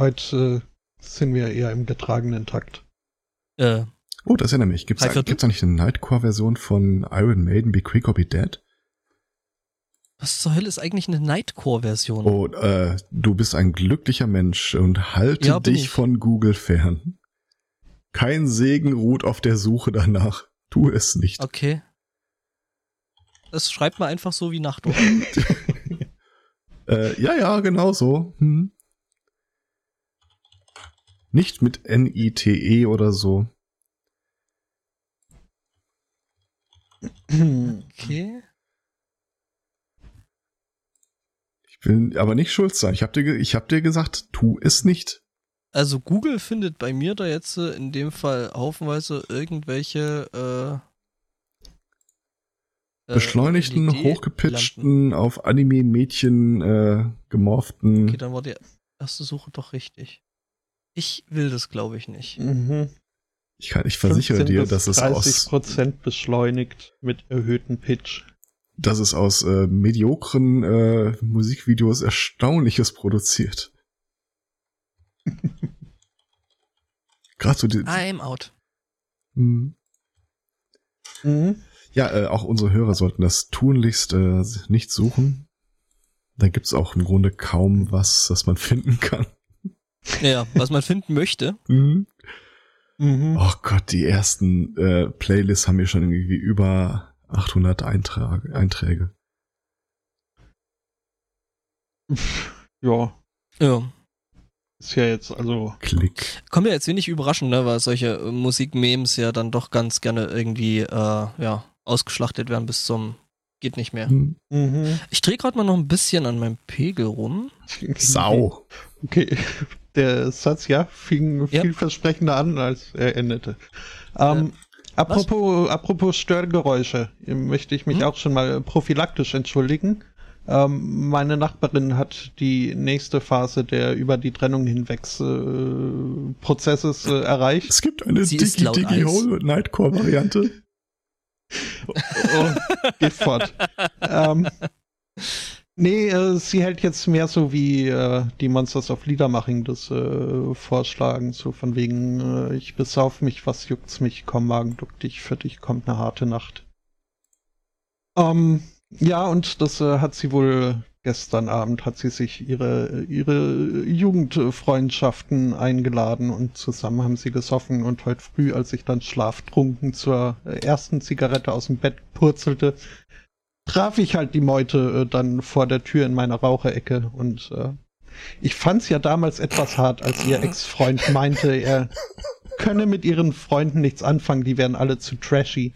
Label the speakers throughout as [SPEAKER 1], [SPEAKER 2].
[SPEAKER 1] heute äh, sind wir eher im getragenen Takt.
[SPEAKER 2] Äh,
[SPEAKER 3] Oh, das erinnert mich. Gibt's,
[SPEAKER 2] Viertel?
[SPEAKER 3] gibt's eigentlich eine Nightcore-Version von Iron Maiden Be Quick or Be Dead?
[SPEAKER 2] was zur Hölle ist eigentlich eine Nightcore-Version?
[SPEAKER 3] Oh, äh, du bist ein glücklicher Mensch und halte
[SPEAKER 2] Ja,
[SPEAKER 3] dich
[SPEAKER 2] ich.
[SPEAKER 3] von Google fern. Kein Segen ruht auf der Suche danach. Tu es nicht.
[SPEAKER 2] Okay. Das schreibt man einfach so wie Nacht.
[SPEAKER 3] Äh, ja, ja, genau so. Hm. Nicht mit N-I-T-E oder so.
[SPEAKER 2] Okay.
[SPEAKER 3] Ich will aber nicht schuld sein. Ich hab dir, ich hab dir gesagt, tu es nicht.
[SPEAKER 2] Also Google findet bei mir da jetzt äh, in dem Fall haufenweise irgendwelche äh, äh,
[SPEAKER 3] Beschleunigten,
[SPEAKER 2] LED-Lampen.
[SPEAKER 3] hochgepitchten, auf Anime-Mädchen äh, gemorften.
[SPEAKER 2] Okay, dann war die erste Suche doch richtig. Ich will das, glaube ich, nicht.
[SPEAKER 1] Mhm.
[SPEAKER 3] Ich, kann, ich versichere
[SPEAKER 1] 15
[SPEAKER 3] dir, dass es
[SPEAKER 1] 30
[SPEAKER 3] aus,
[SPEAKER 1] Prozent beschleunigt mit erhöhtem Pitch.
[SPEAKER 3] dass es aus äh, mediokren äh, Musikvideos Erstaunliches produziert. Gerade so die.
[SPEAKER 2] I'm out.
[SPEAKER 3] Hm.
[SPEAKER 1] Mhm.
[SPEAKER 3] Ja, äh, auch unsere Hörer sollten das tunlichst äh, nicht suchen. Da gibt's auch im Grunde kaum was, das man finden kann.
[SPEAKER 2] Ja, was man finden möchte.
[SPEAKER 3] Mhm.
[SPEAKER 1] Mhm.
[SPEAKER 3] Oh Gott, die ersten äh, Playlists haben mir schon irgendwie über 800 Eintrag Einträge.
[SPEAKER 1] Ja,
[SPEAKER 2] Ja.
[SPEAKER 1] ist ja jetzt also.
[SPEAKER 3] Klick.
[SPEAKER 2] Kommt ja jetzt wenig überraschend, ne, weil solche äh, Musikmemes ja dann doch ganz gerne irgendwie, äh, ja, ausgeschlachtet werden bis zum geht nicht mehr.
[SPEAKER 3] Hm.
[SPEAKER 1] Mhm.
[SPEAKER 2] Ich drehe gerade mal noch ein bisschen an meinem Pegel rum.
[SPEAKER 3] Sau.
[SPEAKER 1] Okay, der Satz, ja, fing
[SPEAKER 2] Ja.
[SPEAKER 1] vielversprechender an, als er endete. Ähm, apropos, apropos Störgeräusche, möchte ich mich
[SPEAKER 2] Hm?
[SPEAKER 1] auch schon mal prophylaktisch entschuldigen. Ähm, meine Nachbarin hat die nächste Phase der über die Trennung hinwegs äh, Prozesses äh, erreicht.
[SPEAKER 3] Es gibt eine
[SPEAKER 2] ist
[SPEAKER 3] Digi Variante.
[SPEAKER 1] Oh, geht fort. ähm, nee, äh, sie hält jetzt mehr so wie äh, die Monsters of Liedermaching das äh, vorschlagen, so von wegen, äh, ich besauf mich, was juckt's mich, komm Magen, duck dich, für dich kommt eine harte Nacht. Ähm, ja, und das äh, hat sie wohl gestern Abend, hat sie sich ihre, ihre Jugendfreundschaften eingeladen und zusammen haben sie gesoffen und heute früh, als ich dann schlaftrunken zur äh, ersten Zigarette aus dem Bett purzelte, traf ich halt die Meute äh, dann vor der Tür in meiner Raucherecke und äh, ich fand's ja damals etwas hart, als ihr Ex-Freund meinte, er könne mit ihren Freunden nichts anfangen, die wären alle zu trashy.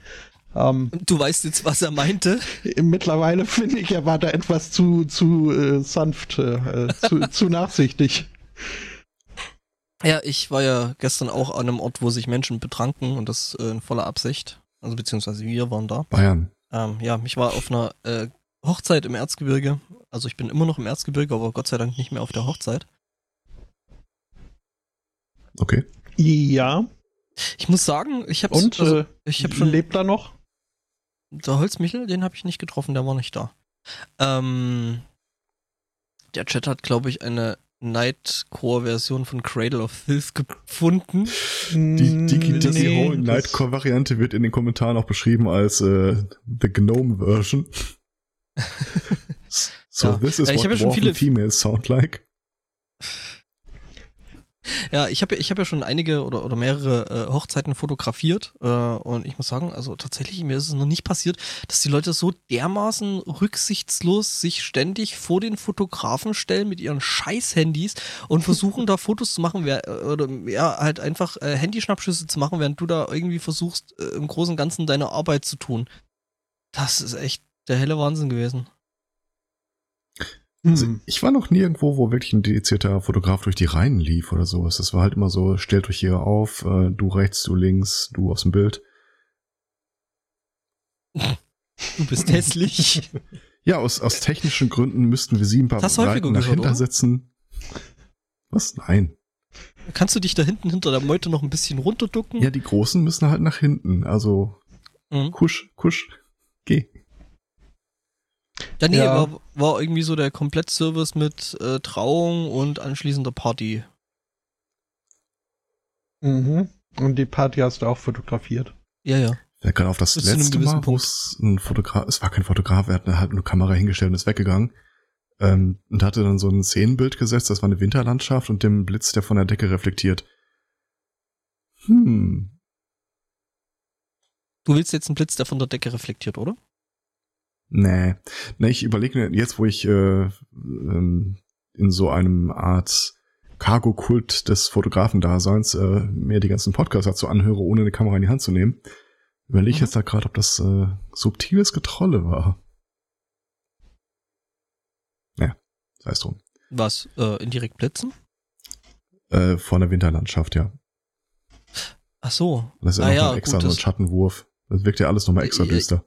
[SPEAKER 1] Ähm,
[SPEAKER 2] Du weißt jetzt, was er meinte.
[SPEAKER 1] mittlerweile finde ich, er war da etwas zu, zu äh, sanft, äh, zu, zu nachsichtig.
[SPEAKER 2] Ja, ich war ja gestern auch an einem Ort, wo sich Menschen betranken und das äh, in voller Absicht. Also beziehungsweise wir waren da.
[SPEAKER 3] Bayern.
[SPEAKER 2] Ähm, ja, ich war auf einer äh, Hochzeit im Erzgebirge. Also ich bin immer noch im Erzgebirge, aber Gott sei Dank nicht mehr auf der Hochzeit.
[SPEAKER 3] Okay.
[SPEAKER 1] Ja,
[SPEAKER 2] Ich muss sagen, ich habe
[SPEAKER 1] und
[SPEAKER 2] also,
[SPEAKER 1] äh,
[SPEAKER 2] ich habe schon
[SPEAKER 1] lebt er noch?
[SPEAKER 2] der Holzmichel, den habe ich nicht getroffen, der war nicht da. Ähm, der Chat hat, glaube ich, eine Nightcore-Version von Cradle of Filth gefunden.
[SPEAKER 3] Die
[SPEAKER 1] Mm,
[SPEAKER 3] Digi
[SPEAKER 1] nee,
[SPEAKER 3] Hole
[SPEAKER 1] das-
[SPEAKER 3] Nightcore Variante wird in den Kommentaren auch beschrieben als äh, The Gnome Version. so
[SPEAKER 2] Ja.
[SPEAKER 3] this is
[SPEAKER 2] Ja, ich
[SPEAKER 3] what
[SPEAKER 2] hab ja schon viele-
[SPEAKER 3] females sound like.
[SPEAKER 2] Ja, ich habe ich hab ja schon einige oder, oder mehrere äh, Hochzeiten fotografiert äh, und ich muss sagen, also tatsächlich, mir ist es noch nicht passiert, dass die Leute so dermaßen rücksichtslos sich ständig vor den Fotografen stellen mit ihren Scheiß-Handys und versuchen da Fotos zu machen, wer, äh, oder ja, halt einfach äh, Handyschnappschüsse zu machen, während du da irgendwie versuchst, äh, im Großen und Ganzen deine Arbeit zu tun. Das ist echt der helle Wahnsinn gewesen.
[SPEAKER 3] Also
[SPEAKER 1] Hm.
[SPEAKER 3] ich war noch nirgendwo, wo wirklich ein dedizierter Fotograf durch die Reihen lief oder sowas. Das war halt immer so, stellt euch hier auf, äh, du rechts, du links, du aus dem Bild.
[SPEAKER 2] Du bist hässlich.
[SPEAKER 3] Ja, aus, aus technischen Gründen müssten wir sie ein paar Breiten nach hinten setzen. Was? Nein.
[SPEAKER 2] Kannst du dich da hinten hinter der Meute noch ein bisschen runterducken?
[SPEAKER 3] Ja, die Großen müssen halt nach hinten. Also
[SPEAKER 2] Mhm.
[SPEAKER 3] kusch, kusch.
[SPEAKER 2] Ja, nee,
[SPEAKER 1] Ja.
[SPEAKER 2] War, war irgendwie so der Komplettservice mit äh, Trauung und anschließender Party.
[SPEAKER 1] Mhm. Und die Party hast du auch fotografiert.
[SPEAKER 2] Ja, ja.
[SPEAKER 3] Der kann auf das
[SPEAKER 2] Bis
[SPEAKER 3] letzte Mal, wo es ein Fotograf, es war kein Fotograf, er hat eine, halt eine Kamera hingestellt und ist weggegangen. Ähm, und hatte dann so ein Szenenbild gesetzt, das war eine Winterlandschaft und dem Blitz, der von der Decke reflektiert. Hm.
[SPEAKER 2] Du willst jetzt einen Blitz, der von der Decke reflektiert, oder?
[SPEAKER 3] Nee. Nee, ich überlege mir jetzt, wo ich äh, ähm, in so einem Art Cargo-Kult des Fotografendaseins äh, mir die ganzen Podcasts dazu anhöre, ohne eine Kamera in die Hand zu nehmen, überlege ich
[SPEAKER 2] Mhm.
[SPEAKER 3] jetzt da gerade, ob das äh, subtiles Getrolle war. Ja, sei es drum.
[SPEAKER 2] Was? Äh, indirekt blitzen?
[SPEAKER 3] Äh, von der Winterlandschaft, ja.
[SPEAKER 2] Ach so.
[SPEAKER 3] Das ist ja
[SPEAKER 2] Ah
[SPEAKER 3] noch
[SPEAKER 2] ja,
[SPEAKER 3] ein extra
[SPEAKER 2] gut,
[SPEAKER 3] so ein Schattenwurf. Das wirkt ja alles nochmal extra
[SPEAKER 2] Ja,
[SPEAKER 3] düster.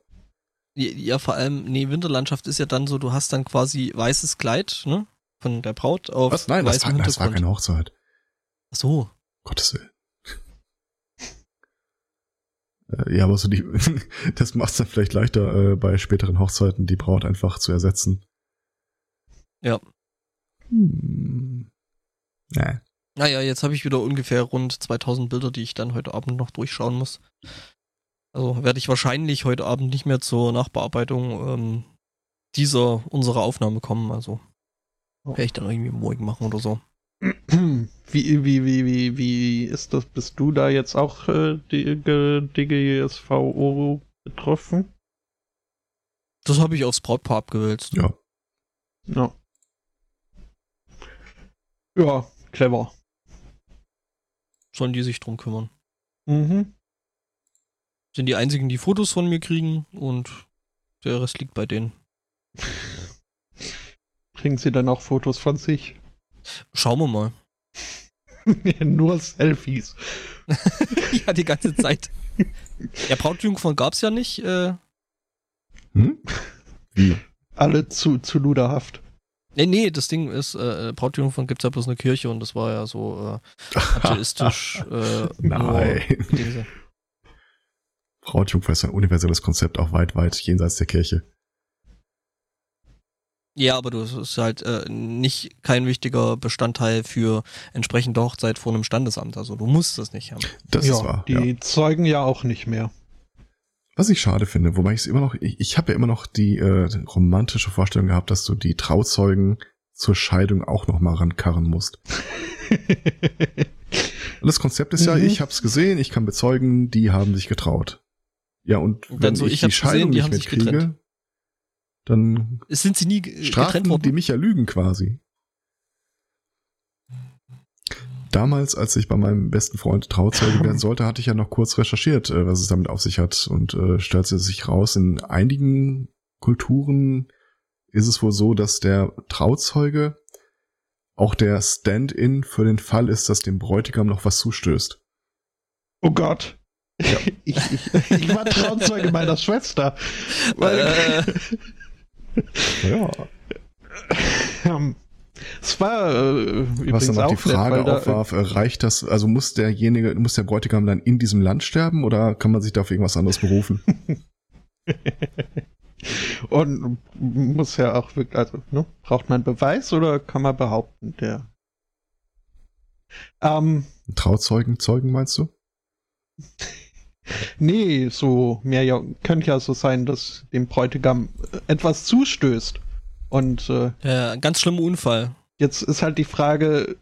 [SPEAKER 2] Ja, vor allem, nee, Winterlandschaft ist ja dann so, du hast dann quasi weißes Kleid, ne? Von der Braut auf
[SPEAKER 3] Was? Nein, das war, das war keine Hochzeit.
[SPEAKER 2] Ach so.
[SPEAKER 3] Gottes Willen. Äh, Ja, aber so die, das macht es dann vielleicht leichter, äh, bei späteren Hochzeiten die Braut einfach zu ersetzen.
[SPEAKER 2] Ja.
[SPEAKER 3] Hm. Nee.
[SPEAKER 2] Naja, jetzt habe ich wieder ungefähr rund 2000 Bilder, die ich dann heute Abend noch durchschauen muss. Also werde ich wahrscheinlich heute Abend nicht mehr zur Nachbearbeitung ähm, dieser unserer Aufnahme kommen. Also
[SPEAKER 1] Oh.
[SPEAKER 2] werde ich dann irgendwie morgen machen oder so.
[SPEAKER 1] Wie, wie, wie, wie, wie ist das? Bist du da jetzt auch äh, DGSVO betroffen?
[SPEAKER 2] Das habe ich aufs Brautpaar abgewälzt.
[SPEAKER 3] Ja.
[SPEAKER 1] Ja. Ja, clever.
[SPEAKER 2] Sollen die sich drum kümmern.
[SPEAKER 1] Mhm.
[SPEAKER 2] Sind die einzigen, die Fotos von mir kriegen und der Rest liegt bei denen.
[SPEAKER 1] Kriegen sie dann auch Fotos von sich?
[SPEAKER 2] Schauen wir mal.
[SPEAKER 1] Nur Selfies.
[SPEAKER 2] ja, die ganze Zeit. Ja, Brautjungfern gab's ja nicht. Äh,
[SPEAKER 3] Hm? Wie?
[SPEAKER 1] Alle zu, zu luderhaft.
[SPEAKER 2] nee, nee, das Ding ist, äh, Brautjungfern gibt's ja bloß eine Kirche und das war ja so äh, atheistisch. äh,
[SPEAKER 3] Nein. Brautjungfer ist ein universelles Konzept, auch weit, weit jenseits der Kirche.
[SPEAKER 2] Ja, aber du es ist halt äh, nicht kein wichtiger Bestandteil für entsprechende Hochzeit vor einem Standesamt. Also du musst das nicht haben.
[SPEAKER 3] Das
[SPEAKER 1] ja,
[SPEAKER 3] ist wahr.
[SPEAKER 1] die
[SPEAKER 3] ja.
[SPEAKER 1] zeugen ja auch nicht mehr.
[SPEAKER 3] Was ich schade finde, wobei ich es immer noch, ich, ich habe ja immer noch die äh, romantische Vorstellung gehabt, dass du die Trauzeugen zur Scheidung auch noch mal rankarren musst. Und das Konzept ist ja,
[SPEAKER 1] Mhm.
[SPEAKER 3] ich habe es gesehen, ich kann bezeugen, die haben sich getraut. Ja, und
[SPEAKER 2] Und dann
[SPEAKER 3] wenn
[SPEAKER 2] so,
[SPEAKER 3] ich,
[SPEAKER 2] ich
[SPEAKER 3] die Scheidung
[SPEAKER 2] gesehen, die
[SPEAKER 3] nicht
[SPEAKER 2] haben sich
[SPEAKER 3] mitkriege,
[SPEAKER 2] getrennt.
[SPEAKER 3] dann
[SPEAKER 2] Es sind sie nie
[SPEAKER 3] strafen
[SPEAKER 2] worden.
[SPEAKER 3] die mich ja Lügen quasi. Damals, als ich bei meinem besten Freund Trauzeuge werden sollte, hatte ich ja noch kurz recherchiert, äh, was es damit auf sich hat und äh, stellte sich raus, in einigen Kulturen ist es wohl so, dass der Trauzeuge auch der Stand-in für den Fall ist, dass dem Bräutigam noch was zustößt.
[SPEAKER 1] Oh Gott. Ich, ich, ich war Trauzeuge meiner Schwester. Weil,
[SPEAKER 2] Äh,
[SPEAKER 3] Ja.
[SPEAKER 1] ähm, es war äh,
[SPEAKER 3] Was dann auch
[SPEAKER 1] auch
[SPEAKER 3] die
[SPEAKER 1] nett,
[SPEAKER 3] Frage
[SPEAKER 1] weil da,
[SPEAKER 3] aufwarf, äh, reicht das, also muss derjenige, muss der Bräutigam dann in diesem Land sterben oder kann man sich dafür irgendwas anderes berufen?
[SPEAKER 1] Und muss ja auch wirklich, also, ne, braucht man Beweis oder kann man behaupten, der. Ähm,
[SPEAKER 3] Trauzeugen, Zeugen meinst du?
[SPEAKER 1] Nee, so mehr ja, könnte ja so sein, dass dem Bräutigam äh, etwas zustößt. Und äh,
[SPEAKER 2] ja, ein ganz schlimmer Unfall.
[SPEAKER 1] jetzt ist halt die Frage,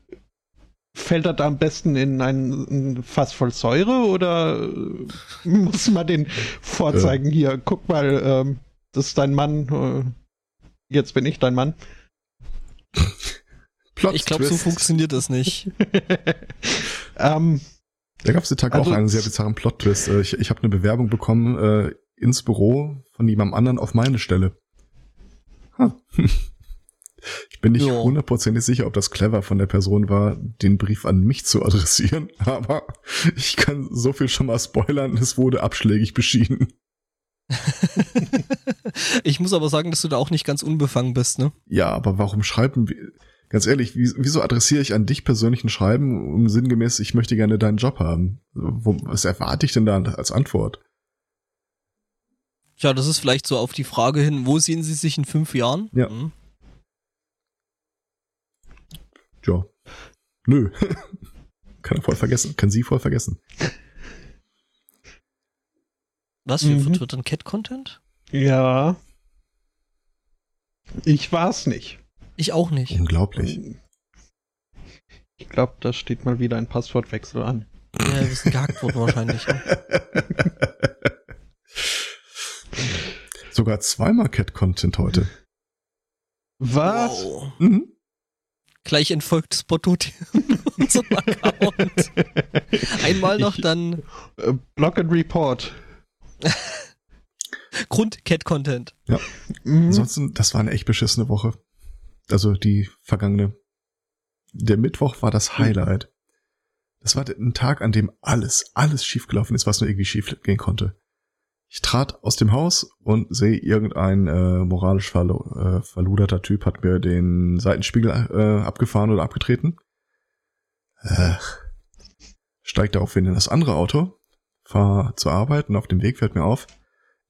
[SPEAKER 1] fällt er da am besten in ein, ein Fass voll Säure oder äh, muss man den vorzeigen, hier, guck mal, ähm, das ist dein Mann, äh, jetzt bin ich dein Mann.
[SPEAKER 3] Plot
[SPEAKER 2] Ich glaube, so funktioniert das nicht.
[SPEAKER 1] ähm,
[SPEAKER 3] Da gab es die Tag
[SPEAKER 1] Also-
[SPEAKER 3] auch einen sehr bizarren Plot-Twist. Äh, Ich, ich habe eine Bewerbung bekommen äh, ins Büro von jemandem anderen auf meine Stelle. Ha. Ich bin nicht
[SPEAKER 2] Ja.
[SPEAKER 3] hundertprozentig sicher, ob das clever von der Person war, den Brief an mich zu adressieren, aber ich kann so viel schon mal spoilern, es wurde abschlägig beschieden.
[SPEAKER 2] ich muss aber sagen, dass du da auch nicht ganz unbefangen bist, ne?
[SPEAKER 3] Ja, aber warum schreiben wir, ganz ehrlich, wie, wieso adressiere ich an dich persönlich ein Schreiben, um sinngemäß, ich möchte gerne deinen Job haben? Was erwarte ich denn da als Antwort?
[SPEAKER 2] Ja, das ist vielleicht so auf die Frage hin, wo sehen Sie sich in fünf Jahren?
[SPEAKER 3] Ja.
[SPEAKER 2] Hm.
[SPEAKER 3] Ja. Nö. Kann er voll vergessen. Kann sie voll vergessen.
[SPEAKER 2] Was? Wir
[SPEAKER 1] Mhm.
[SPEAKER 2] vertwittern Cat-Content?
[SPEAKER 1] Ja. Ich war's nicht.
[SPEAKER 2] Ich auch nicht.
[SPEAKER 3] Unglaublich.
[SPEAKER 1] Ich glaube, da steht mal wieder ein Passwortwechsel an.
[SPEAKER 2] Ja, wir sind gehackt worden wahrscheinlich. ne?
[SPEAKER 3] Sogar zweimal Cat-Content heute.
[SPEAKER 1] Was?
[SPEAKER 2] Wow.
[SPEAKER 3] Mhm.
[SPEAKER 2] Gleich entfolgt Spotto unserem Account. Einmal noch
[SPEAKER 1] Ich-
[SPEAKER 2] dann
[SPEAKER 1] Äh, Block and Report.
[SPEAKER 2] Grund-Cat-Content.
[SPEAKER 1] Mhm.
[SPEAKER 3] Ansonsten, das war eine echt beschissene Woche. Also die vergangene. Der Mittwoch war das Highlight. Das war ein Tag, an dem alles, alles schiefgelaufen ist, was nur irgendwie schief gehen konnte. Ich trat aus dem Haus und sehe irgendein äh, moralisch verlo äh, verluderter Typ hat mir den Seitenspiegel äh, abgefahren oder abgetreten. Äh, steigt daraufhin in das andere Auto, fahr zur Arbeit und auf dem Weg fällt mir auf,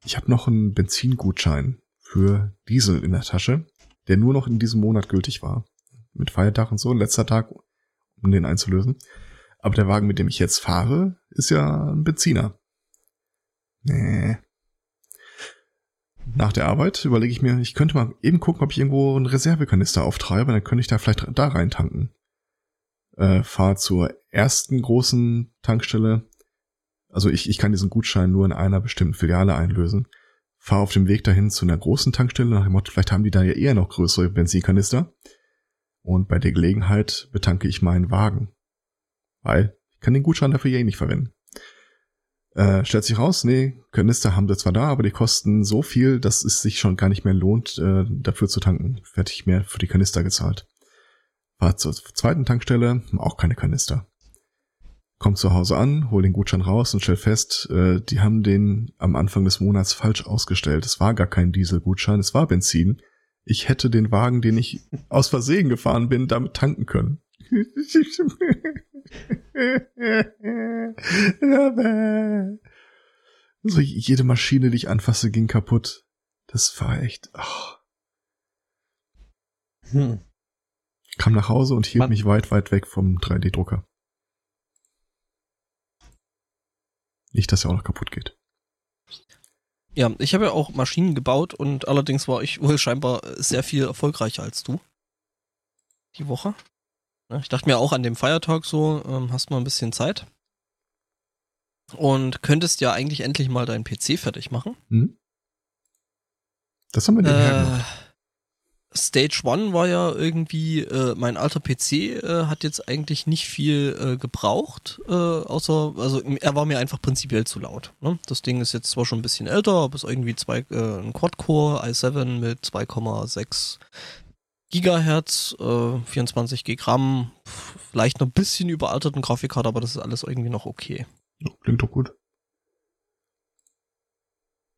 [SPEAKER 3] ich habe noch einen Benzingutschein für Diesel in der Tasche, der nur noch in diesem Monat gültig war. Mit Feiertag und so, letzter Tag, um den einzulösen. Aber der Wagen, mit dem ich jetzt fahre, ist ja ein Benziner. Nee. Nach der Arbeit überlege ich mir, ich könnte mal eben gucken, ob ich irgendwo einen Reservekanister auftreibe, dann könnte ich da vielleicht da rein tanken. Äh, fahr zur ersten großen Tankstelle. Also ich, ich kann diesen Gutschein nur in einer bestimmten Filiale einlösen. Fahr auf dem Weg dahin zu einer großen Tankstelle nach dem Motto, vielleicht haben die da ja eher noch größere Benzinkanister. Und bei der Gelegenheit betanke ich meinen Wagen. Weil ich kann den Gutschein dafür ja eh nicht verwenden. Äh, stellt sich raus, nee, Kanister haben sie zwar da, aber die kosten so viel, dass es sich schon gar nicht mehr lohnt, äh, dafür zu tanken. Ich mehr für die Kanister gezahlt. War zur zweiten Tankstelle, auch keine Kanister. Komm zu Hause an, hol den Gutschein raus und stell fest, äh, die haben den am Anfang des Monats falsch ausgestellt. Es war gar kein Dieselgutschein, es war Benzin. Ich hätte den Wagen, den ich aus Versehen gefahren bin, damit tanken können. so jede Maschine, die ich anfasse, ging kaputt. Das war echt. ach.
[SPEAKER 1] Hm.
[SPEAKER 3] Kam nach Hause und hielt
[SPEAKER 1] Mann.
[SPEAKER 3] mich weit, weit weg vom 3D-Drucker. Nicht, dass er auch noch kaputt geht.
[SPEAKER 2] Ja, ich habe ja auch Maschinen gebaut und allerdings war ich wohl scheinbar sehr viel erfolgreicher als du. Die Woche. Ich dachte mir auch an dem Feiertag so, ähm, hast mal ein bisschen Zeit. Und könntest ja eigentlich endlich mal deinen PC fertig machen.
[SPEAKER 3] Hm? Das haben wir nebenher
[SPEAKER 2] Äh,
[SPEAKER 3] gemacht.
[SPEAKER 2] Stage One war ja irgendwie, äh, mein alter PC äh, hat jetzt eigentlich nicht viel äh, gebraucht, äh, außer, also er war mir einfach prinzipiell zu laut. Ne? Das Ding ist jetzt zwar schon ein bisschen älter, aber ist irgendwie zwei, äh, ein Quad-Core i7 mit 2,6 Gigahertz, äh, 24 GB RAM, vielleicht noch ein bisschen überalterten Grafikkarte, aber das ist alles irgendwie noch okay.
[SPEAKER 3] Klingt doch gut.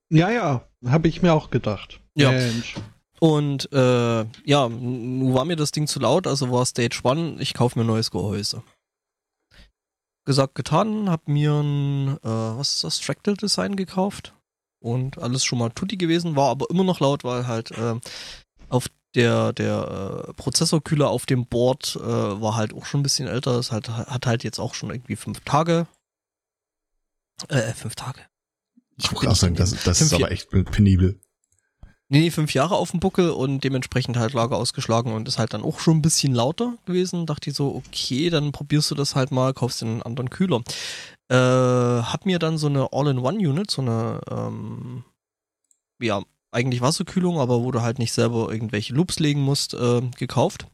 [SPEAKER 1] Ja, ja, habe ich mir auch gedacht.
[SPEAKER 2] Ja.
[SPEAKER 1] Mensch.
[SPEAKER 2] Und äh, ja, nun war mir das Ding zu laut, also war Stage One, ich kaufe mir ein neues Gehäuse. Gesagt, getan, hab mir ein, äh, was ist das, Fractal Design gekauft. Und alles schon mal tutti gewesen, war aber immer noch laut, weil halt äh, auf der, der äh, Prozessorkühler auf dem Board äh, war halt auch schon ein bisschen älter. Es halt, hat halt jetzt auch schon irgendwie fünf Tage. Äh, fünf Tage.
[SPEAKER 3] Ich wollte auch sagen, das, das ist aber echt penibel.
[SPEAKER 2] Nee, fünf Jahre auf dem Buckel und dementsprechend halt Lager ausgeschlagen und ist halt dann auch schon ein bisschen lauter gewesen. Dachte ich so, okay, dann probierst du das halt mal, kaufst einen anderen Kühler. Äh, hab mir dann so eine All-in-One-Unit, so eine, ähm, ja, eigentlich Wasserkühlung, aber wo du halt nicht selber irgendwelche Loops legen musst, äh, gekauft.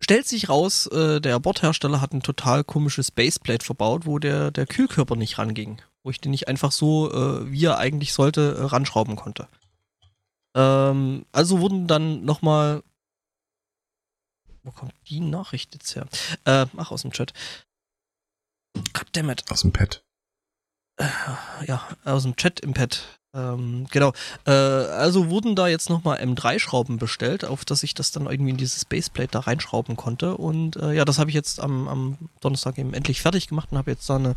[SPEAKER 2] Stellt sich raus, äh, der Bordhersteller hat ein total komisches Baseplate verbaut, wo der, der Kühlkörper nicht ranging. Wo ich den nicht einfach so, äh, wie er eigentlich sollte, äh, ranschrauben konnte. Ähm, also wurden dann nochmal. Wo kommt die Nachricht jetzt her? Äh, ach, aus dem Chat. Goddammit.
[SPEAKER 3] Aus dem Pad.
[SPEAKER 2] Ja, aus dem Chat im Pad. Ähm, genau. Äh, also wurden da jetzt nochmal M3-Schrauben bestellt, auf dass ich das dann irgendwie in dieses Baseplate da reinschrauben konnte. Und äh, ja, das habe ich jetzt am, am Donnerstag eben endlich fertig gemacht und habe jetzt da eine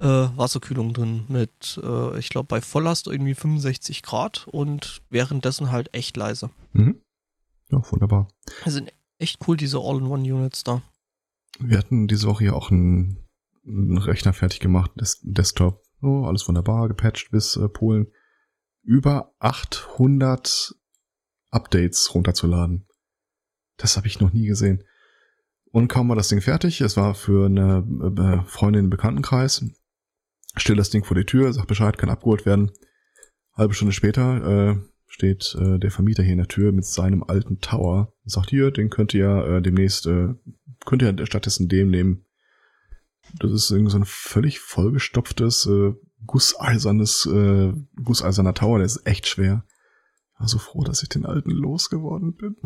[SPEAKER 2] äh, Wasserkühlung drin mit, äh, ich glaube, bei Volllast irgendwie 65 Grad und währenddessen halt echt leise.
[SPEAKER 3] Mhm. Ja, wunderbar.
[SPEAKER 2] Das sind echt cool, diese All-in-One-Units da.
[SPEAKER 3] Wir hatten diese Woche ja auch einen, einen Rechner fertig gemacht, Des Desktop. Oh, alles wunderbar, gepatcht bis äh, Polen. Über 800 Updates runterzuladen. Das habe ich noch nie gesehen. Und kaum war das Ding fertig, es war für eine äh, Freundin im Bekanntenkreis, stell das Ding vor die Tür, sagt Bescheid, kann abgeholt werden. Halbe Stunde später äh, steht äh, der Vermieter hier in der Tür mit seinem alten Tower und sagt, hier, den könnt ihr äh, demnächst, äh, könnt ihr stattdessen dem nehmen. Das ist irgendwie so ein völlig vollgestopftes, äh, gusseisernes, äh, gusseiserner Tower, der ist echt schwer. Ich war so froh, dass ich den alten losgeworden bin.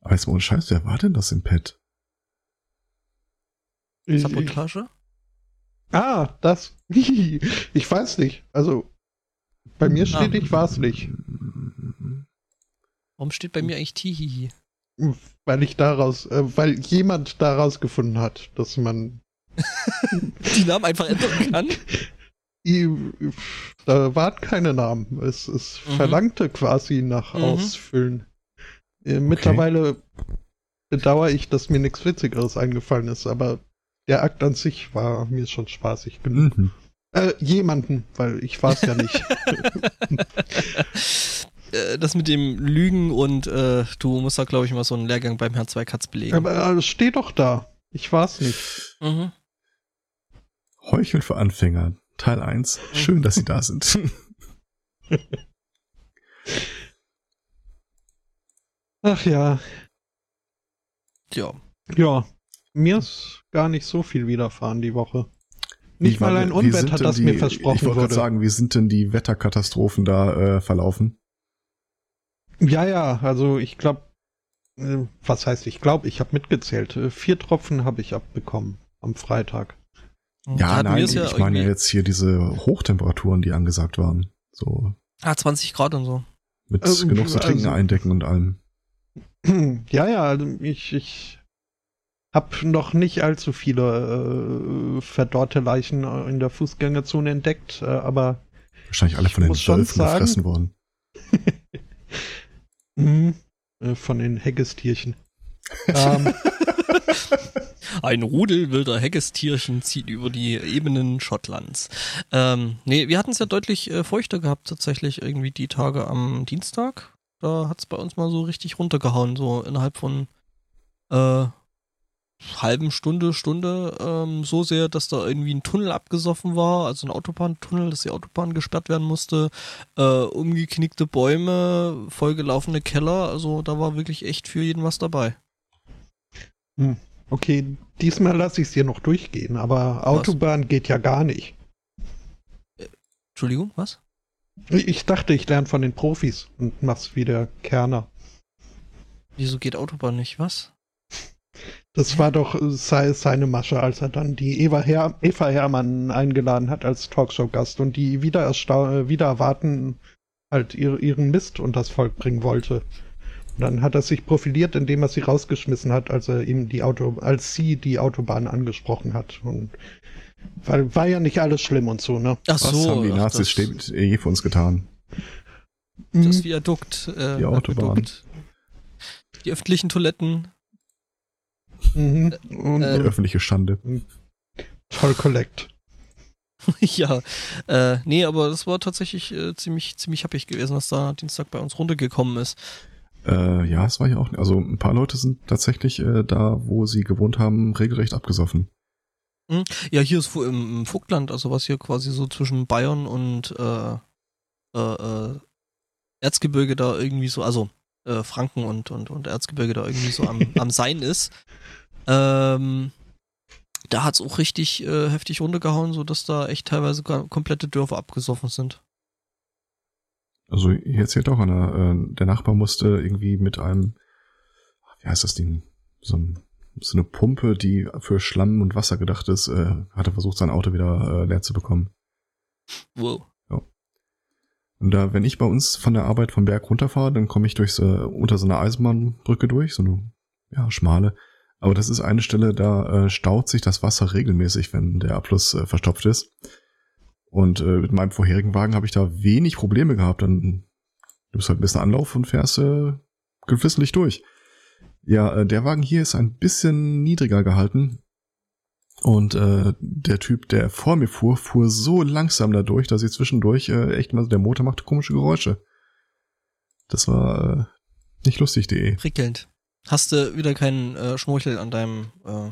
[SPEAKER 3] Aber jetzt mal ohne Scheiß, wer war denn das im Pad?
[SPEAKER 2] Sabotage?
[SPEAKER 1] Ah, das. Ich weiß nicht. Also, bei mir steht,
[SPEAKER 2] Ah.
[SPEAKER 1] ich war es nicht.
[SPEAKER 2] Warum steht bei mir eigentlich Tihihi?
[SPEAKER 1] Weil ich daraus, äh, weil jemand daraus gefunden hat, dass man.
[SPEAKER 2] Die Namen einfach ändern kann?
[SPEAKER 1] Da waren keine Namen. Es, es
[SPEAKER 2] Mhm.
[SPEAKER 1] verlangte quasi nach
[SPEAKER 2] Mhm.
[SPEAKER 1] Ausfüllen. Äh, Mittlerweile bedauere ich, dass mir nichts Witzigeres eingefallen ist, aber der Akt an sich war mir schon spaßig genug.
[SPEAKER 3] Mhm.
[SPEAKER 1] Äh, jemanden, weil ich war es ja nicht.
[SPEAKER 2] Äh, das mit dem Lügen und äh, du musst da, glaube ich, mal so einen Lehrgang beim Herrn Zweikatz belegen.
[SPEAKER 1] aber äh, es steht doch da. Ich war es nicht.
[SPEAKER 2] Mhm.
[SPEAKER 3] Heucheln für Anfänger, Teil 1. Schön, dass Sie da sind.
[SPEAKER 1] Ach ja.
[SPEAKER 2] Ja.
[SPEAKER 1] Ja. Mir ist gar nicht so viel widerfahren die Woche. Nicht
[SPEAKER 3] war
[SPEAKER 1] mal ein Unwetter, das
[SPEAKER 3] die,
[SPEAKER 1] mir
[SPEAKER 3] Ich
[SPEAKER 1] versprochen
[SPEAKER 3] wollte gerade
[SPEAKER 1] wurde.
[SPEAKER 3] sagen, wie sind denn die Wetterkatastrophen da äh, verlaufen?
[SPEAKER 1] Ja, ja, also ich glaube, äh, was heißt ich glaube, ich habe mitgezählt. Äh, Vier Tropfen habe ich abbekommen am Freitag.
[SPEAKER 3] Ja, nein, ich
[SPEAKER 2] ja
[SPEAKER 3] meine jetzt hier diese Hochtemperaturen, die angesagt waren. So
[SPEAKER 2] Ah, 20 Grad und so.
[SPEAKER 3] mit
[SPEAKER 1] Ähm,
[SPEAKER 3] genug zu trinken
[SPEAKER 1] also-
[SPEAKER 3] eindecken und allem.
[SPEAKER 1] ja, ja, also ich, ich habe noch nicht allzu viele äh, verdorrte Leichen in der Fußgängerzone entdeckt, äh, aber
[SPEAKER 3] Wahrscheinlich alle von den Wölfen gefressen worden.
[SPEAKER 1] mh, äh, von den Heggestierchen. ähm,
[SPEAKER 2] Ein Rudel wilder Heggestierchen zieht über die Ebenen Schottlands. Ähm, nee, wir hatten es ja deutlich äh, feuchter gehabt tatsächlich irgendwie die Tage am Dienstag. Da hat es bei uns mal so richtig runtergehauen, so innerhalb von äh, halben Stunde, Stunde, ähm, so sehr, dass da irgendwie ein Tunnel abgesoffen war, also ein Autobahntunnel, dass die Autobahn gesperrt werden musste, äh, umgeknickte Bäume, vollgelaufene Keller, also da war wirklich echt für jeden was dabei.
[SPEAKER 1] okay, diesmal lasse ich es dir noch durchgehen, aber Autobahn geht ja gar nicht.
[SPEAKER 2] Entschuldigung, was?
[SPEAKER 1] Ich dachte, ich lerne von den Profis und mach's wie der Kerner.
[SPEAKER 2] Wieso geht Autobahn nicht? Was?
[SPEAKER 1] Das war doch äh, sei, seine Masche, als er dann die Eva, Her Eva Hermann eingeladen hat als Talkshow-Gast und die wieder, äh, wieder erwarten halt ihr, ihren Mist unters Volk bringen wollte. Und dann hat er sich profiliert, indem er sie rausgeschmissen hat, als er ihm die Auto, als sie die Autobahn angesprochen hat. Und weil war ja nicht alles schlimm und so, ne?
[SPEAKER 2] Ach
[SPEAKER 3] Was
[SPEAKER 2] so.
[SPEAKER 3] haben die
[SPEAKER 2] ach,
[SPEAKER 3] Nazis
[SPEAKER 2] das,
[SPEAKER 3] steht eh für uns getan?
[SPEAKER 2] das Viadukt. Äh,
[SPEAKER 3] Die Autobahn.
[SPEAKER 2] Aquädukt. Die öffentlichen Toiletten.
[SPEAKER 1] Mhm. Und
[SPEAKER 2] Äh,
[SPEAKER 3] Die öffentliche Schande.
[SPEAKER 1] Toll Collect.
[SPEAKER 2] ja. Äh, nee, aber das war tatsächlich äh, ziemlich, ziemlich happig gewesen, dass da Dienstag bei uns runtergekommen ist.
[SPEAKER 3] Äh, ja, es war ja auch. Also ein paar Leute sind tatsächlich äh, da, wo sie gewohnt haben, regelrecht abgesoffen.
[SPEAKER 2] Ja, hier ist im, im Vogtland, also was hier quasi so zwischen Bayern und äh, äh, äh, Erzgebirge da irgendwie so, also äh, Franken und, und, und Erzgebirge da irgendwie so am, am Sein ist. Ähm, da hat's auch richtig äh, heftig runtergehauen, so dass da echt teilweise komplette Dörfer abgesoffen sind.
[SPEAKER 3] Also hier erzählt auch einer, äh, der Nachbar musste irgendwie mit einem, wie heißt das Ding, so, ein, so eine Pumpe, die für Schlamm und Wasser gedacht ist, äh, hat er versucht, sein Auto wieder äh, leer zu bekommen.
[SPEAKER 2] Wow.
[SPEAKER 3] Und da, wenn ich bei uns von der Arbeit vom Berg runterfahre, dann komme ich durch so, unter so einer Eisenbahnbrücke durch, so eine, ja, schmale. Aber das ist eine Stelle, da äh, staut sich das Wasser regelmäßig, wenn der Abfluss äh, verstopft ist. Und äh, mit meinem vorherigen Wagen habe ich da wenig Probleme gehabt. Dann du halt ein bisschen Anlauf und fährst äh, geflissentlich durch. Ja, äh, der Wagen hier ist ein bisschen niedriger gehalten. Und äh, der Typ, der vor mir fuhr, fuhr so langsam dadurch, dass ich zwischendurch äh, echt mal, der Motor machte komische Geräusche. Das war äh, nicht lustig, die.
[SPEAKER 2] Prickelnd. Hast du wieder keinen äh, Schmorchel an deinem äh,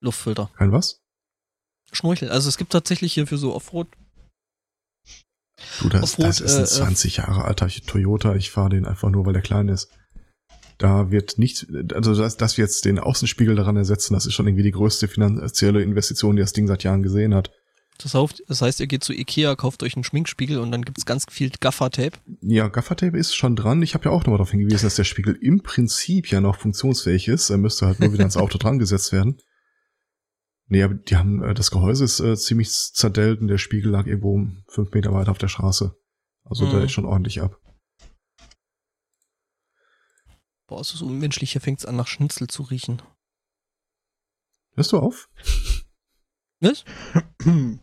[SPEAKER 2] Luftfilter?
[SPEAKER 3] Kein was?
[SPEAKER 2] Schmorchel. Also es gibt tatsächlich hier für so Offroad.
[SPEAKER 3] Du, das,
[SPEAKER 2] Offroad,
[SPEAKER 3] das ist ein
[SPEAKER 2] äh,
[SPEAKER 3] 20 Jahre alter Toyota. Ich fahre den einfach nur, weil der klein ist. Da wird nicht, also dass, dass wir jetzt den Außenspiegel daran ersetzen, das ist schon irgendwie die größte finanzielle Investition, die das Ding seit Jahren gesehen hat.
[SPEAKER 2] Das, heißt, das heißt, ihr geht zu Ikea, kauft euch einen Schminkspiegel und dann gibt's ganz viel Gaffer-Tape.
[SPEAKER 3] Ja, Gaffertape ist schon dran. Ich habe ja auch nochmal darauf hingewiesen, dass der Spiegel im Prinzip ja noch funktionsfähig ist. Er müsste halt nur wieder ans Auto dran gesetzt werden. Nee, aber die haben, äh, das Gehäuse ist äh, ziemlich zerdellt und der Spiegel lag irgendwo fünf Meter weiter auf der Straße. Also
[SPEAKER 2] Mhm.
[SPEAKER 3] der ist schon ordentlich ab.
[SPEAKER 2] Boah, ist das unmenschlich, hier fängt's an nach Schnitzel zu riechen.
[SPEAKER 3] Hörst du auf?
[SPEAKER 2] Was? Wir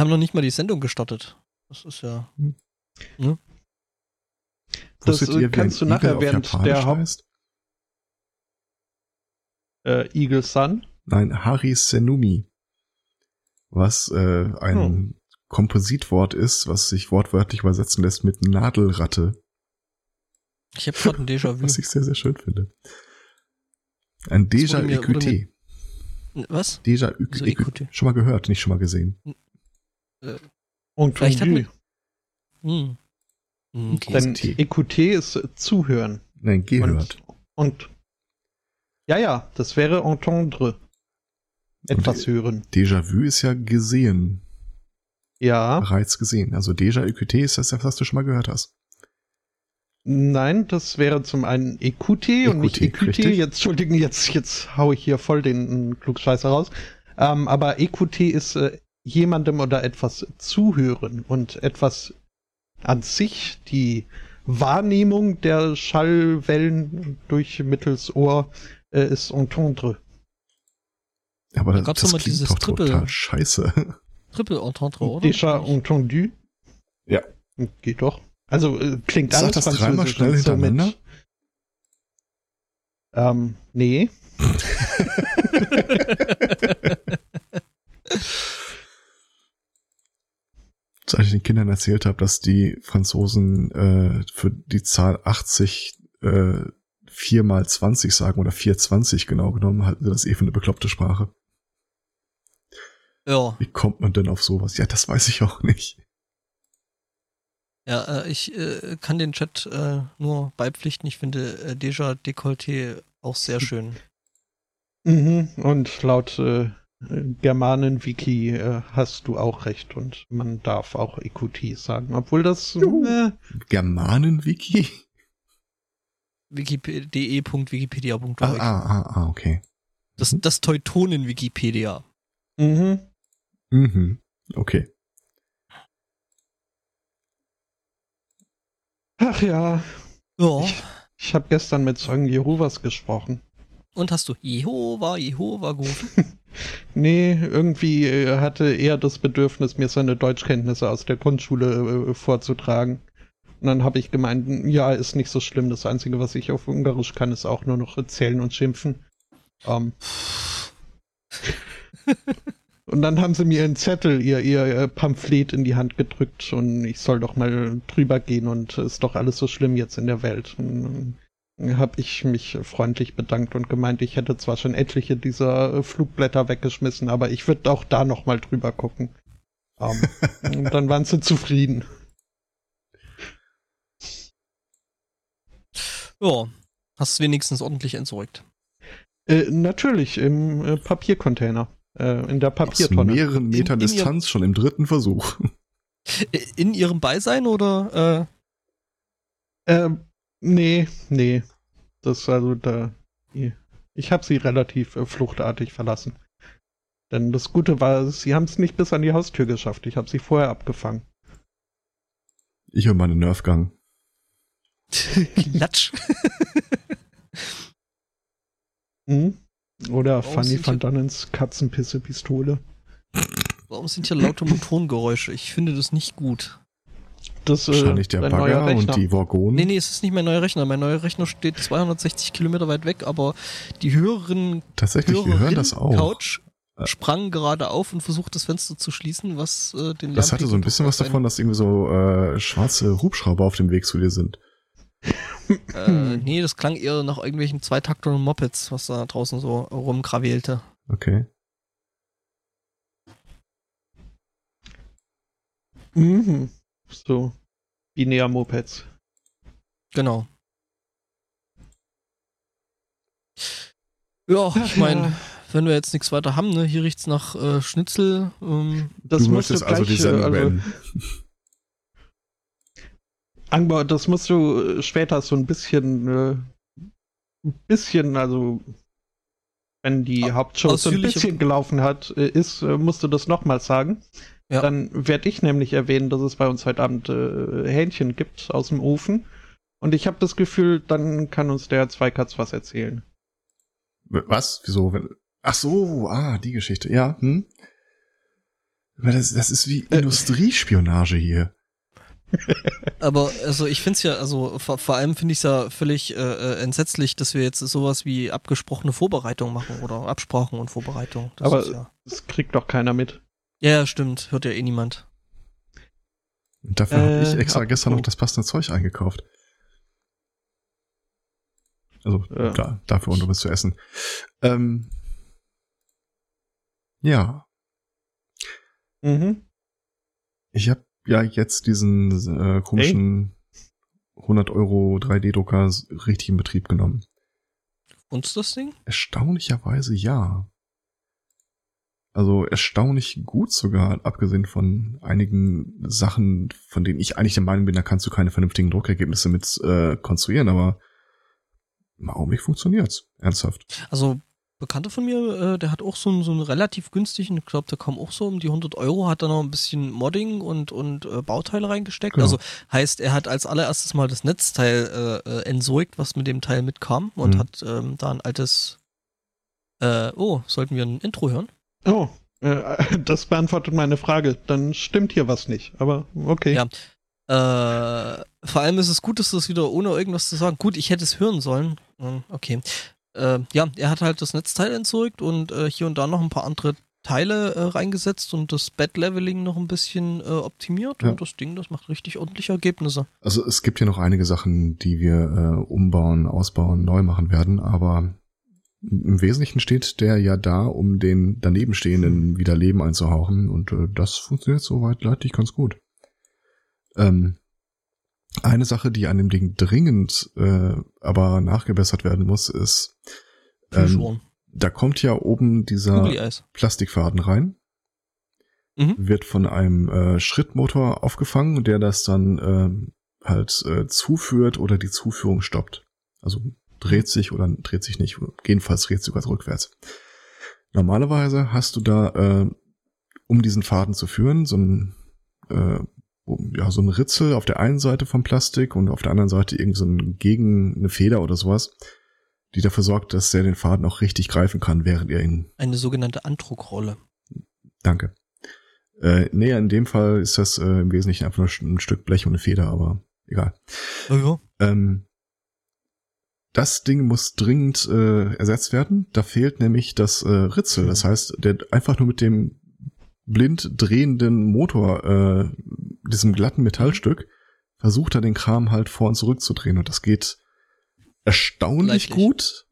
[SPEAKER 2] haben noch nicht mal die Sendung gestartet. Das ist ja.
[SPEAKER 1] Das,
[SPEAKER 3] Wusstet
[SPEAKER 1] äh,
[SPEAKER 3] ihr,
[SPEAKER 1] kannst du nachher
[SPEAKER 3] Igel
[SPEAKER 1] während der Haupt-
[SPEAKER 3] heißt?
[SPEAKER 1] äh, Eagle Sun.
[SPEAKER 3] Nein, Hari Senumi. Was äh, ein
[SPEAKER 1] Hm.
[SPEAKER 3] Kompositwort ist, was sich wortwörtlich übersetzen lässt mit Nadelratte,
[SPEAKER 2] Ich habe gerade ein Déjà-vu.
[SPEAKER 3] was ich sehr, sehr schön finde. Ein
[SPEAKER 2] Das
[SPEAKER 3] Déjà
[SPEAKER 2] wurde mir- wurde
[SPEAKER 3] Equité.
[SPEAKER 2] Was?
[SPEAKER 3] Déjà
[SPEAKER 2] So
[SPEAKER 3] Equité.
[SPEAKER 2] Equité.
[SPEAKER 3] Schon mal gehört, nicht schon mal gesehen.
[SPEAKER 1] Und
[SPEAKER 2] Vielleicht hat
[SPEAKER 1] Tendu.
[SPEAKER 2] Hm. Hm, Okay.
[SPEAKER 1] Denn
[SPEAKER 3] T.
[SPEAKER 1] Écouter ist äh, zuhören.
[SPEAKER 3] Nein, gehört.
[SPEAKER 1] Und, und ja, ja, das wäre entendre. Etwas hören.
[SPEAKER 3] Déjà-vu ist ja gesehen,
[SPEAKER 1] Ja,
[SPEAKER 3] bereits gesehen. Also Déjà Equité ist das, was du schon mal gehört hast.
[SPEAKER 1] Nein, das wäre zum einen Écouter und nicht
[SPEAKER 3] Écouter,
[SPEAKER 1] Écouter.
[SPEAKER 3] richtig.
[SPEAKER 1] Jetzt, Entschuldigen, jetzt, jetzt hau ich hier voll den Klugscheißer raus. Ähm, aber Écouter ist äh, jemandem oder etwas zuhören und etwas an sich, die Wahrnehmung der Schallwellen durch mittels Ohr äh, ist entendre.
[SPEAKER 3] Aber
[SPEAKER 2] Da
[SPEAKER 3] das, das klingt
[SPEAKER 2] dieses
[SPEAKER 3] doch
[SPEAKER 2] Triple-
[SPEAKER 3] total scheiße.
[SPEAKER 2] Triple Entendre, oder?
[SPEAKER 1] Déjà entendu?
[SPEAKER 3] Ja.
[SPEAKER 1] Geht doch. Also äh, klingt
[SPEAKER 3] Sag
[SPEAKER 1] alles
[SPEAKER 3] das dreimal
[SPEAKER 1] französisch
[SPEAKER 3] schnell
[SPEAKER 1] und somit-
[SPEAKER 3] hintereinander.
[SPEAKER 1] Ähm, nee.
[SPEAKER 3] als ich den Kindern erzählt habe, dass die Franzosen äh, für die Zahl 80 äh, 4 mal 20 sagen oder 420 genau genommen, halten sie das eh für eine bekloppte Sprache.
[SPEAKER 2] Ja,
[SPEAKER 3] Wie kommt man denn auf sowas? Ja, das weiß ich auch nicht.
[SPEAKER 2] Ja, äh, ich äh, kann den Chat äh, nur beipflichten. Ich finde äh, Déjà Dekolleté auch sehr schön.
[SPEAKER 1] Mhm. Und laut äh, Germanen-Wiki äh, hast du auch recht und man darf auch EQT sagen, obwohl das äh,
[SPEAKER 3] Germanen-Wiki?
[SPEAKER 2] de.wikipedia.org.
[SPEAKER 3] Ah, ah, ah, ah, okay.
[SPEAKER 2] Das, das Teutonen-Wikipedia.
[SPEAKER 1] mhm.
[SPEAKER 3] Mhm. Okay.
[SPEAKER 1] Ach ja,
[SPEAKER 2] Ja.
[SPEAKER 1] ich habe gestern mit Zeugen Jehovas gesprochen.
[SPEAKER 2] Und hast du Jehova, Jehova gerufen?
[SPEAKER 1] Nee, irgendwie äh, hatte er das Bedürfnis, mir seine Deutschkenntnisse aus der Grundschule äh, vorzutragen. Und dann habe ich gemeint, ja, ist nicht so schlimm. Das Einzige, was ich auf Ungarisch kann, ist auch nur noch erzählen und schimpfen. Ähm. und dann haben sie mir einen Zettel, ihr, ihr äh, Pamphlet in die Hand gedrückt und ich soll doch mal drüber gehen und es ist doch alles so schlimm jetzt in der Welt. Und habe ich mich freundlich bedankt und gemeint, ich hätte zwar schon etliche dieser Flugblätter weggeschmissen, aber ich würde auch da noch mal drüber gucken. Ähm, und dann waren sie zufrieden.
[SPEAKER 2] ja. Hast es wenigstens ordentlich entsorgt.
[SPEAKER 1] Äh, natürlich, im äh, Papiercontainer. Äh, in der
[SPEAKER 3] Aus
[SPEAKER 1] Papiertonne.
[SPEAKER 3] mehreren Metern
[SPEAKER 2] In- in
[SPEAKER 3] Distanz schon im dritten Versuch.
[SPEAKER 2] Äh, In ihrem Beisein oder?
[SPEAKER 1] Ähm, nee, nee. Das also da. Ich habe sie relativ äh, fluchtartig verlassen. Denn das Gute war, sie haben es nicht bis an die Haustür geschafft. Ich habe sie vorher abgefangen.
[SPEAKER 3] Ich und meine Nerfgang.
[SPEAKER 2] Äh, Klatsch.
[SPEAKER 1] Hm? Oder
[SPEAKER 2] Warum
[SPEAKER 1] Fanny van Donnens Katzenpisse-Pistole.
[SPEAKER 2] Warum sind hier laute Motorengeräusche? Ich finde das nicht gut.
[SPEAKER 1] Das, äh,
[SPEAKER 3] Wahrscheinlich der
[SPEAKER 1] dein neuer
[SPEAKER 3] Bagger
[SPEAKER 1] Rechner.
[SPEAKER 3] und die Waggon.
[SPEAKER 2] Nee, nee, es ist nicht mein neuer Rechner. Mein neuer Rechner steht 260 Kilometer weit weg, aber die höheren
[SPEAKER 3] Tatsächlich, wir hören das auch.
[SPEAKER 2] Couch sprang gerade auf und versucht das Fenster zu schließen, was äh, den
[SPEAKER 3] Das hatte so ein bisschen was davon, dass irgendwie so äh, schwarze Hubschrauber auf dem Weg zu dir sind.
[SPEAKER 2] Äh, nee, das klang eher nach irgendwelchen Zweitakter und Mopeds, was da draußen so rumgravelte.
[SPEAKER 3] Okay.
[SPEAKER 1] Mhm. So. Binär-Mopeds.
[SPEAKER 2] Genau. Ja, ich meine, wenn wir jetzt nichts weiter haben, ne, hier riecht's nach äh, Schnitzel. Ähm,
[SPEAKER 1] Das
[SPEAKER 3] du
[SPEAKER 1] musst du
[SPEAKER 3] möchtest also die
[SPEAKER 1] gleich, äh,
[SPEAKER 3] Sendung
[SPEAKER 1] also,
[SPEAKER 3] beenden.
[SPEAKER 1] Angbar, das musst du äh, später so ein bisschen, äh, ein bisschen, also wenn die
[SPEAKER 2] Au-
[SPEAKER 1] Hauptshow so ein bisschen gelaufen hat, äh, ist, äh, musst du das nochmal sagen.
[SPEAKER 2] Ja.
[SPEAKER 1] Dann werde ich nämlich erwähnen, dass es bei uns heute Abend äh, Hähnchen gibt aus dem Ofen. Und ich habe das Gefühl, dann kann uns der Zweikatz was erzählen.
[SPEAKER 3] Was? Wieso? Wenn- Ach so, ah, die Geschichte. Ja, hm? Aber Das, das ist wie
[SPEAKER 1] Äh.
[SPEAKER 3] Industriespionage hier.
[SPEAKER 2] Aber also ich find's ja, also vor, vor allem finde ich's ja völlig äh, äh, entsetzlich, dass wir jetzt sowas wie abgesprochene Vorbereitung machen oder Absprachen und Vorbereitung. Das
[SPEAKER 1] Aber-
[SPEAKER 2] ist ja,
[SPEAKER 1] Das kriegt doch keiner mit.
[SPEAKER 2] ja, ja, stimmt, hört ja eh niemand.
[SPEAKER 3] Und dafür habe
[SPEAKER 1] Äh,
[SPEAKER 3] ich extra gestern noch das passende Zeug eingekauft. Also
[SPEAKER 1] Ja.
[SPEAKER 3] da, dafür und um es zu essen. Ähm, ja,
[SPEAKER 1] Mhm.
[SPEAKER 3] ich habe ja jetzt diesen äh, komischen 100 Euro 3D-Drucker s- richtig in Betrieb genommen.
[SPEAKER 2] Uns das Ding?
[SPEAKER 3] Erstaunlicherweise ja. Also erstaunlich gut sogar, abgesehen von einigen Sachen, von denen ich eigentlich der Meinung bin, da kannst du keine vernünftigen Druckergebnisse mit äh, konstruieren, aber im Augenblick funktioniert's. Ernsthaft.
[SPEAKER 2] Also Bekannter von mir, äh, der hat auch so einen, so einen relativ günstigen, ich glaube, der kam auch so um die 100 Euro, hat da noch ein bisschen Modding und, und äh, Bauteile reingesteckt.
[SPEAKER 3] Genau.
[SPEAKER 2] Also heißt, er hat als allererstes mal das Netzteil äh, äh, entsorgt, was mit dem Teil mitkam und
[SPEAKER 3] Mhm.
[SPEAKER 2] hat ähm, da ein altes äh, oh, sollten wir ein Intro hören?
[SPEAKER 1] Oh, äh, das beantwortet meine Frage. Dann stimmt hier was nicht. Aber okay.
[SPEAKER 2] Ja. Äh, vor allem ist es gut, dass du das wieder ohne irgendwas zu sagen. Gut, ich hätte es hören sollen. Hm, Okay. Äh, ja, er hat halt das Netzteil entsorgt und äh, hier und da noch ein paar andere Teile äh, reingesetzt und das Bed-Leveling noch ein bisschen äh, optimiert
[SPEAKER 3] Ja.
[SPEAKER 2] und das Ding, das macht richtig ordentliche Ergebnisse.
[SPEAKER 3] Also es gibt hier noch einige Sachen, die wir äh, umbauen, ausbauen, neu machen werden, aber im Wesentlichen steht der ja da, um den danebenstehenden wieder Leben einzuhauchen und äh, das funktioniert soweit leidlich ganz gut. Ähm, eine Sache, die an dem Ding dringend äh, aber nachgebessert werden muss, ist, ähm, da kommt ja oben dieser. Plastikfaden rein,
[SPEAKER 2] Mhm.
[SPEAKER 3] wird von einem äh, Schrittmotor aufgefangen, der das dann ähm, halt äh, zuführt oder die Zuführung stoppt. Also dreht sich oder dreht sich nicht, jedenfalls dreht sogar rückwärts. Normalerweise hast du da, äh, um diesen Faden zu führen, so ein äh, ja, so ein Ritzel auf der einen Seite vom Plastik und auf der anderen Seite irgend so ein Gegen, eine Feder oder sowas, die dafür sorgt, dass er den Faden auch richtig greifen kann, während er ihn
[SPEAKER 2] Eine sogenannte Andruckrolle.
[SPEAKER 3] Danke. Äh, nee, in dem Fall ist das äh, im Wesentlichen einfach nur ein Stück Blech und eine Feder, aber egal.
[SPEAKER 2] Ja, ja.
[SPEAKER 3] Ähm, das Ding muss dringend äh, ersetzt werden. Da fehlt nämlich das äh, Ritzel. Das heißt, der einfach nur mit dem blind drehenden Motor, äh, diesem glatten Metallstück, versucht er den Kram halt vor und zurück zu drehen. Und das geht erstaunlich
[SPEAKER 2] Leidlich.
[SPEAKER 3] gut.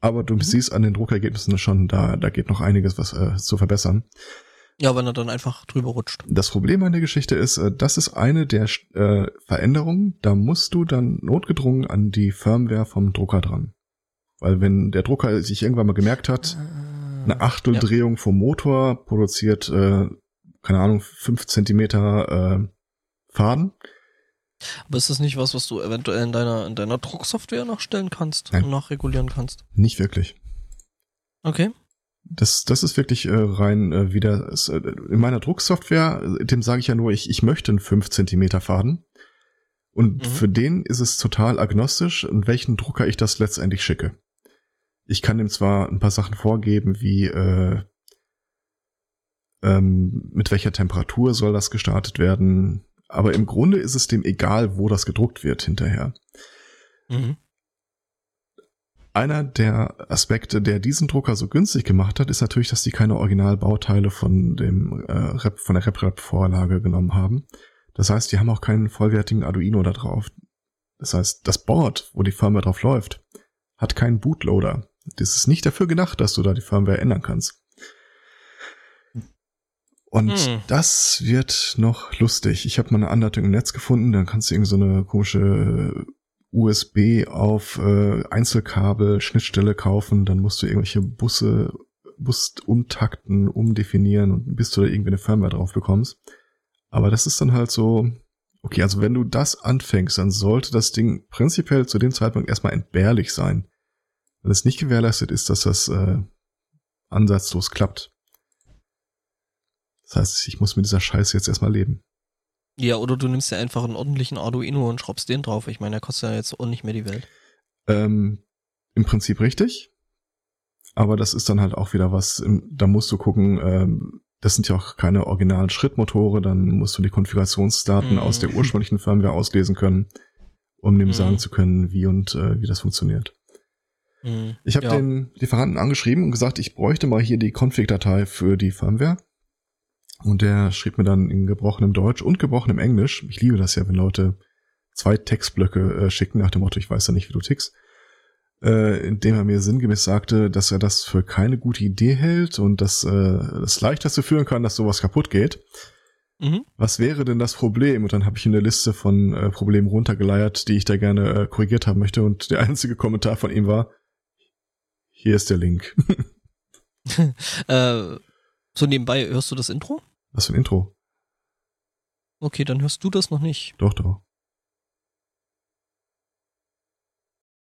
[SPEAKER 3] Aber du
[SPEAKER 2] Mhm.
[SPEAKER 3] siehst an den Druckergebnissen schon, da, da geht noch einiges was äh, zu verbessern.
[SPEAKER 2] Ja, wenn er dann einfach drüber rutscht.
[SPEAKER 3] Das Problem an der Geschichte ist, äh, das ist eine der äh, Veränderungen, da musst du dann notgedrungen an die Firmware vom Drucker dran. Weil wenn der Drucker sich irgendwann mal gemerkt hat, eine Achteldrehung vom Motor produziert, äh, keine Ahnung, fünf Zentimeter äh, Faden.
[SPEAKER 2] Aber ist das nicht was, was du eventuell in deiner, in deiner Drucksoftware nachstellen kannst
[SPEAKER 3] Nein.
[SPEAKER 2] und nachregulieren kannst?
[SPEAKER 3] Nicht wirklich.
[SPEAKER 2] Okay.
[SPEAKER 3] Das, das ist wirklich äh, rein äh, wieder es, äh, in meiner Drucksoftware, äh, dem sage ich ja nur, ich, ich möchte einen 5 Zentimeter Faden. Und
[SPEAKER 2] Mhm.
[SPEAKER 3] für den ist es total agnostisch, in welchen Drucker ich das letztendlich schicke. Ich kann ihm zwar ein paar Sachen vorgeben, wie äh, ähm, mit welcher Temperatur soll das gestartet werden, aber im Grunde ist es dem egal, wo das gedruckt wird hinterher. Mhm. Einer der Aspekte, der diesen Drucker so günstig gemacht hat, ist natürlich, dass die keine Originalbauteile von dem äh, Rep, von der RepRap-Vorlage genommen haben. Das heißt, die haben auch keinen vollwertigen Arduino da drauf. Das heißt, das Board, wo die Firmware drauf läuft, hat keinen Bootloader. Das ist nicht dafür gedacht, dass du da die Firmware ändern kannst. Und hm. das wird noch lustig. Ich habe mal eine Anleitung im Netz gefunden, dann kannst du irgend so eine komische USB auf äh, Einzelkabel Schnittstelle kaufen, dann musst du irgendwelche Busse Bus umtakten, umdefinieren und bis du da irgendwie eine Firmware drauf bekommst. Aber das ist dann halt so, okay, also wenn du das anfängst, dann sollte das Ding prinzipiell zu dem Zeitpunkt erstmal entbehrlich sein. Wenn es nicht gewährleistet ist, dass das äh, ansatzlos klappt. Das heißt, ich muss mit dieser Scheiße jetzt erstmal leben.
[SPEAKER 2] Ja, oder du nimmst ja einfach einen ordentlichen Arduino und schraubst den drauf. Ich meine, der kostet ja jetzt auch nicht mehr die Welt.
[SPEAKER 3] Ähm, Im Prinzip richtig. Aber das ist dann halt auch wieder was, da musst du gucken, ähm, das sind ja auch keine originalen Schrittmotore, dann musst du die Konfigurationsdaten mm. aus der ursprünglichen Firmware auslesen können, um dem mm. sagen zu können, wie und äh, wie das funktioniert. Mm. Ich habe ja. den Lieferanten angeschrieben und gesagt, ich bräuchte mal hier die Config-Datei für die Firmware. Und der schrieb mir dann in gebrochenem Deutsch und gebrochenem Englisch. Ich liebe das ja, wenn Leute zwei Textblöcke äh, schicken nach dem Motto, ich weiß ja nicht, wie du tickst. Äh, indem er mir sinngemäß sagte, dass er das für keine gute Idee hält und dass äh, das leicht dazu führen kann, dass sowas kaputt geht. Mhm. Was wäre denn das Problem? Und dann habe ich ihm eine Liste von äh, Problemen runtergeleiert, die ich da gerne äh, korrigiert haben möchte. Und der einzige Kommentar von ihm war, hier ist der Link.
[SPEAKER 2] äh, so nebenbei, hörst du das Intro?
[SPEAKER 3] Was für ein Intro?
[SPEAKER 2] Okay, dann hörst du das noch nicht.
[SPEAKER 3] Doch, doch.